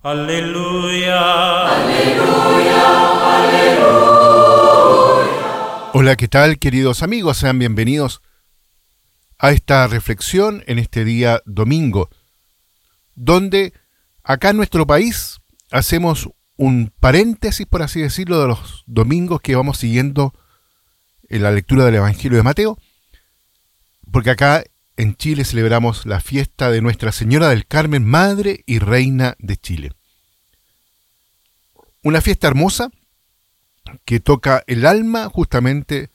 Aleluya. Hola, ¿qué tal queridos amigos? Sean bienvenidos a esta reflexión en este día domingo, donde acá en nuestro país hacemos un paréntesis, por así decirlo, de los domingos que vamos siguiendo en la lectura del Evangelio de Mateo, porque acá en Chile celebramos la fiesta de Nuestra Señora del Carmen, Madre y Reina de Chile. Una fiesta hermosa que toca el alma justamente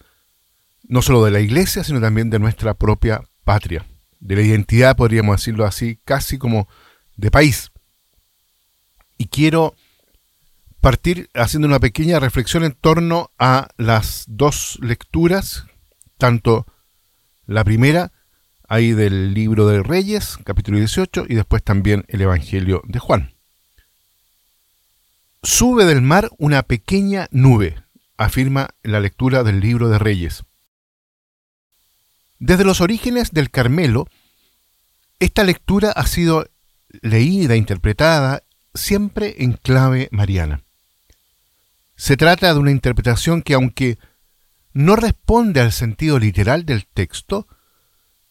no solo de la iglesia, sino también de nuestra propia patria, de la identidad, podríamos decirlo así, casi como de país. Y quiero partir haciendo una pequeña reflexión en torno a las dos lecturas, tanto la primera, ahí del libro de Reyes, capítulo 18, y después también el Evangelio de Juan. Sube del mar una pequeña nube, afirma la lectura del libro de Reyes. Desde los orígenes del Carmelo, esta lectura ha sido leída, interpretada, siempre en clave mariana. Se trata de una interpretación que, aunque no responde al sentido literal del texto,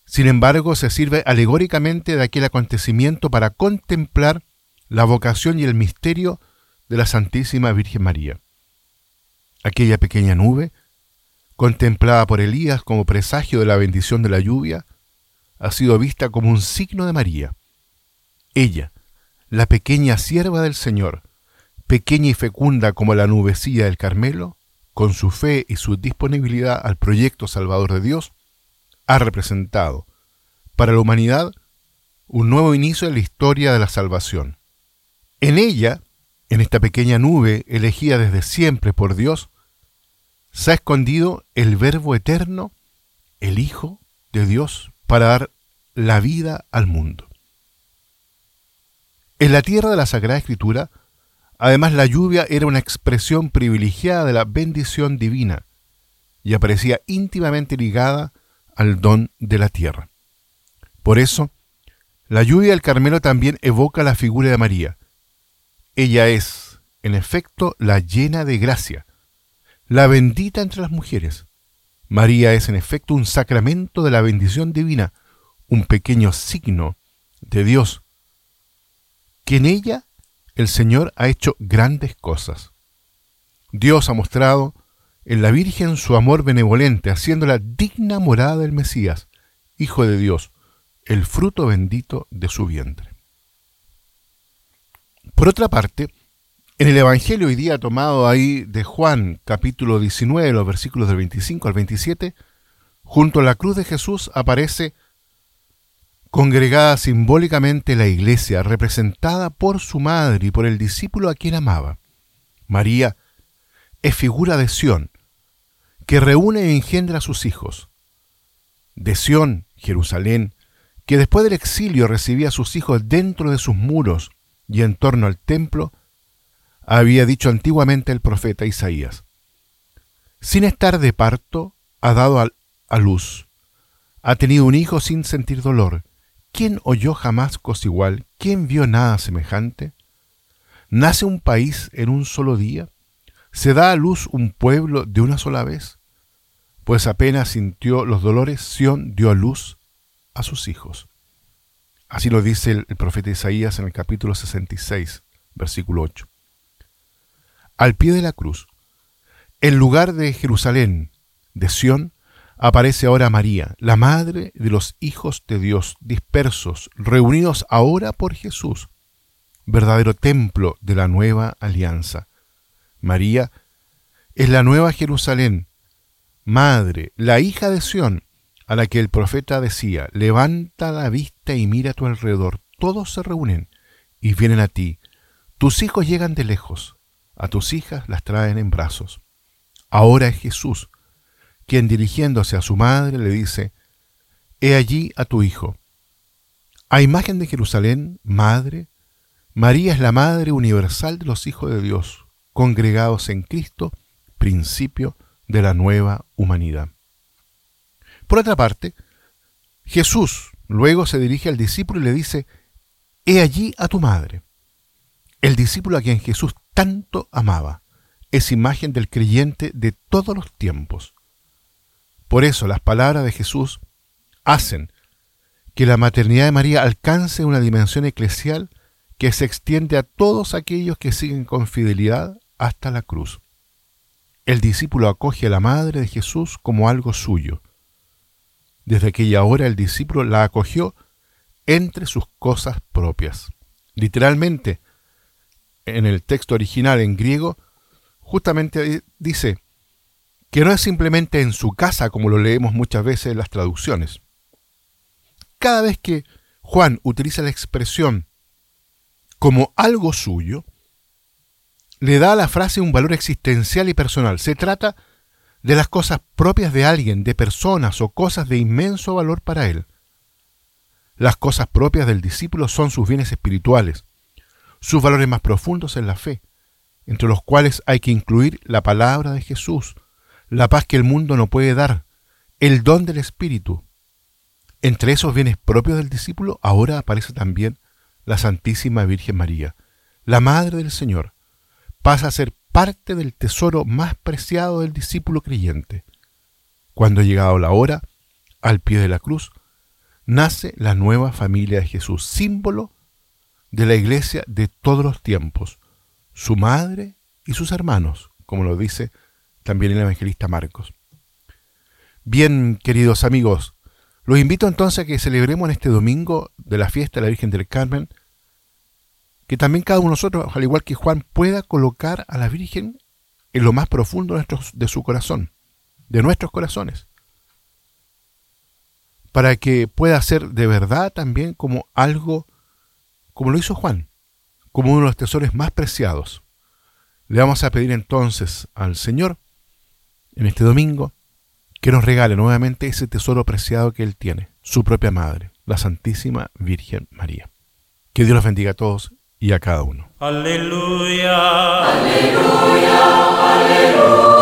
sin embargo se sirve alegóricamente de aquel acontecimiento para contemplar la vocación y el misterio de la Santísima Virgen María. Aquella pequeña nube, contemplada por Elías como presagio de la bendición de la lluvia, ha sido vista como un signo de María. Ella, la pequeña sierva del Señor, pequeña y fecunda como la nubecilla del Carmelo, con su fe y su disponibilidad al proyecto salvador de Dios, ha representado para la humanidad un nuevo inicio en la historia de la salvación. En ella, en esta pequeña nube elegida desde siempre por Dios, se ha escondido el Verbo eterno, el Hijo de Dios, para dar la vida al mundo. En la tierra de la Sagrada Escritura, además la lluvia era una expresión privilegiada de la bendición divina y aparecía íntimamente ligada al don de la tierra. Por eso, la lluvia del Carmelo también evoca la figura de María. Ella es, en efecto, la llena de gracia, la bendita entre las mujeres. María es, en efecto, un sacramento de la bendición divina, un pequeño signo de Dios, que en ella el Señor ha hecho grandes cosas. Dios ha mostrado en la Virgen su amor benevolente, haciéndola digna morada del Mesías, Hijo de Dios, el fruto bendito de su vientre. Por otra parte, en el Evangelio hoy día tomado ahí de Juan, capítulo 19, los versículos del 25 al 27, junto a la cruz de Jesús aparece congregada simbólicamente la iglesia, representada por su madre y por el discípulo a quien amaba. María es figura de Sión, que reúne e engendra a sus hijos. De Sión, Jerusalén, que después del exilio recibía a sus hijos dentro de sus muros y en torno al templo, había dicho antiguamente el profeta Isaías. Sin estar de parto, ha dado a, luz. Ha tenido un hijo sin sentir dolor ¿Quién oyó jamás cosa igual? ¿Quién vio nada semejante? ¿Nace un país en un solo día? ¿Se da a luz un pueblo de una sola vez? Pues apenas sintió los dolores, Sión dio a luz a sus hijos. Así lo dice el, profeta Isaías en el capítulo 66, versículo 8. Al pie de la cruz, en lugar de Jerusalén, de Sión, aparece ahora María, la madre de los hijos de Dios dispersos, reunidos ahora por Jesús, verdadero templo de la nueva alianza. María es la nueva Jerusalén, madre, la hija de Sión, a la que el profeta decía, levanta la vista y mira a tu alrededor, todos se reúnen y vienen a ti, tus hijos llegan de lejos, a tus hijas las traen en brazos. Ahora es Jesús, quien dirigiéndose a su madre le dice, He allí a tu hijo. A imagen de Jerusalén, madre, María es la madre universal de los hijos de Dios, congregados en Cristo, principio de la nueva humanidad. Por otra parte, Jesús luego se dirige al discípulo y le dice, He allí a tu madre. El discípulo a quien Jesús tanto amaba es imagen del creyente de todos los tiempos. Por eso las palabras de Jesús hacen que la maternidad de María alcance una dimensión eclesial que se extiende a todos aquellos que siguen con fidelidad hasta la cruz. El discípulo acoge a la madre de Jesús como algo suyo. Desde aquella hora el discípulo la acogió entre sus cosas propias. Literalmente, en el texto original en griego, justamente dice que no es simplemente en su casa como lo leemos muchas veces en las traducciones. Cada vez que Juan utiliza la expresión como algo suyo, le da a la frase un valor existencial y personal. Se trata de las cosas propias de alguien, de personas o cosas de inmenso valor para él. Las cosas propias del discípulo son sus bienes espirituales, sus valores más profundos en la fe, entre los cuales hay que incluir la palabra de Jesús, la paz que el mundo no puede dar, el don del Espíritu. Entre esos bienes propios del discípulo ahora aparece también la Santísima Virgen María, la Madre del Señor, pasa a ser parte del tesoro más preciado del discípulo creyente. Cuando ha llegado la hora, al pie de la cruz, nace la nueva familia de Jesús, símbolo de la iglesia de todos los tiempos, su madre y sus hermanos, como lo dice también el evangelista Marcos. Bien, queridos amigos, los invito entonces a que celebremos en este domingo de la fiesta de la Virgen del Carmen que también cada uno de nosotros, al igual que Juan, pueda colocar a la Virgen en lo más profundo de, su corazón, de nuestros corazones, para que pueda ser de verdad también como algo, como lo hizo Juan, como uno de los tesoros más preciados. Le vamos a pedir entonces al Señor, en este domingo, que nos regale nuevamente ese tesoro preciado que Él tiene, su propia Madre, la Santísima Virgen María. Que Dios los bendiga a todos y a cada uno. Aleluya, aleluya, aleluya.